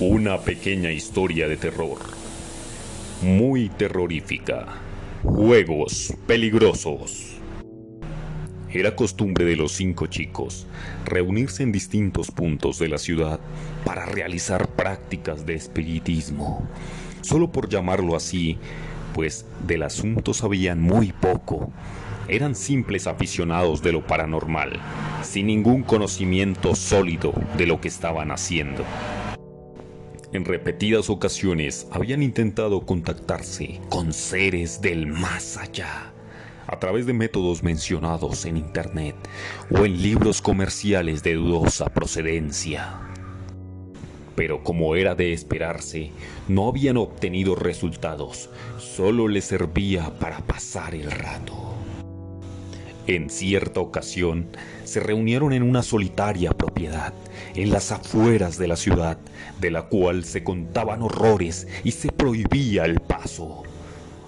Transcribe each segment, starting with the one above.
Una pequeña historia de terror. Muy terrorífica. Juegos peligrosos. Era costumbre de los cinco chicos reunirse en distintos puntos de la ciudad para realizar prácticas de espiritismo. Solo por llamarlo así, pues del asunto sabían muy poco. Eran simples aficionados de lo paranormal, sin ningún conocimiento sólido de lo que estaban haciendo. En repetidas ocasiones habían intentado contactarse con seres del más allá a través de métodos mencionados en Internet o en libros comerciales de dudosa procedencia. Pero como era de esperarse, no habían obtenido resultados, solo les servía para pasar el rato. En cierta ocasión, se reunieron en una solitaria propiedad, en las afueras de la ciudad, de la cual se contaban horrores y se prohibía el paso.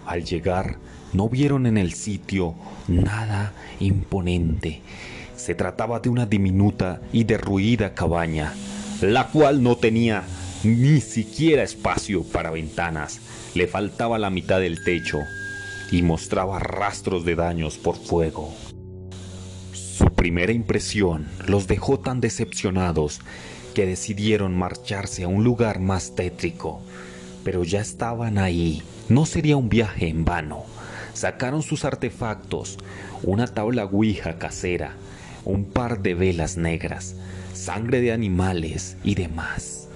Al llegar, no vieron en el sitio nada imponente. Se trataba de una diminuta y derruida cabaña, la cual no tenía ni siquiera espacio para ventanas. Le faltaba la mitad del techo y mostraba rastros de daños por fuego. Su primera impresión los dejó tan decepcionados que decidieron marcharse a un lugar más tétrico. Pero ya estaban ahí, no sería un viaje en vano. Sacaron sus artefactos, una tabla ouija casera, un par de velas negras, sangre de animales y demás.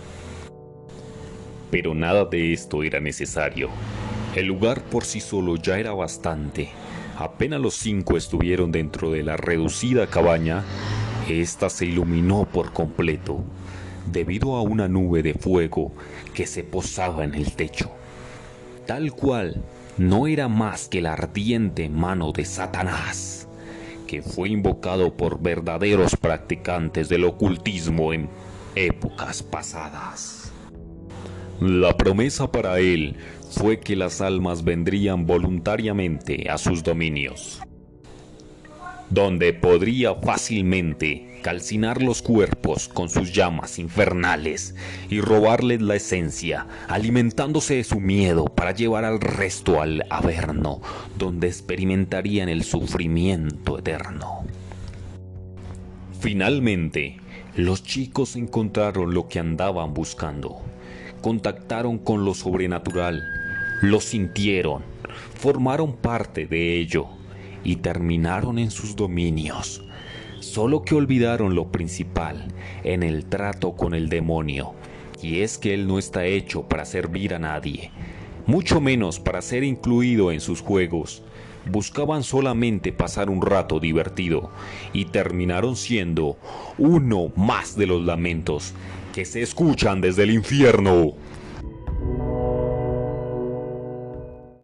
Pero nada de esto era necesario. El lugar por sí solo ya era bastante. Apenas los cinco estuvieron dentro de la reducida cabaña, esta se iluminó por completo, debido a una nube de fuego que se posaba en el techo. Tal cual no era más que la ardiente mano de Satanás, que fue invocado por verdaderos practicantes del ocultismo en épocas pasadas. La promesa para él fue que las almas vendrían voluntariamente a sus dominios, donde podría fácilmente calcinar los cuerpos con sus llamas infernales y robarles la esencia, alimentándose de su miedo para llevar al resto al Averno, donde experimentarían el sufrimiento eterno. Finalmente, los chicos encontraron lo que andaban buscando. Contactaron con lo sobrenatural lo sintieron, formaron parte de ello y terminaron en sus dominios. Solo que olvidaron lo principal en el trato con el demonio, y es que él no está hecho para servir a nadie, mucho menos para ser incluido en sus juegos. Buscaban solamente pasar un rato divertido y terminaron siendo uno más de los lamentos que se escuchan desde el infierno.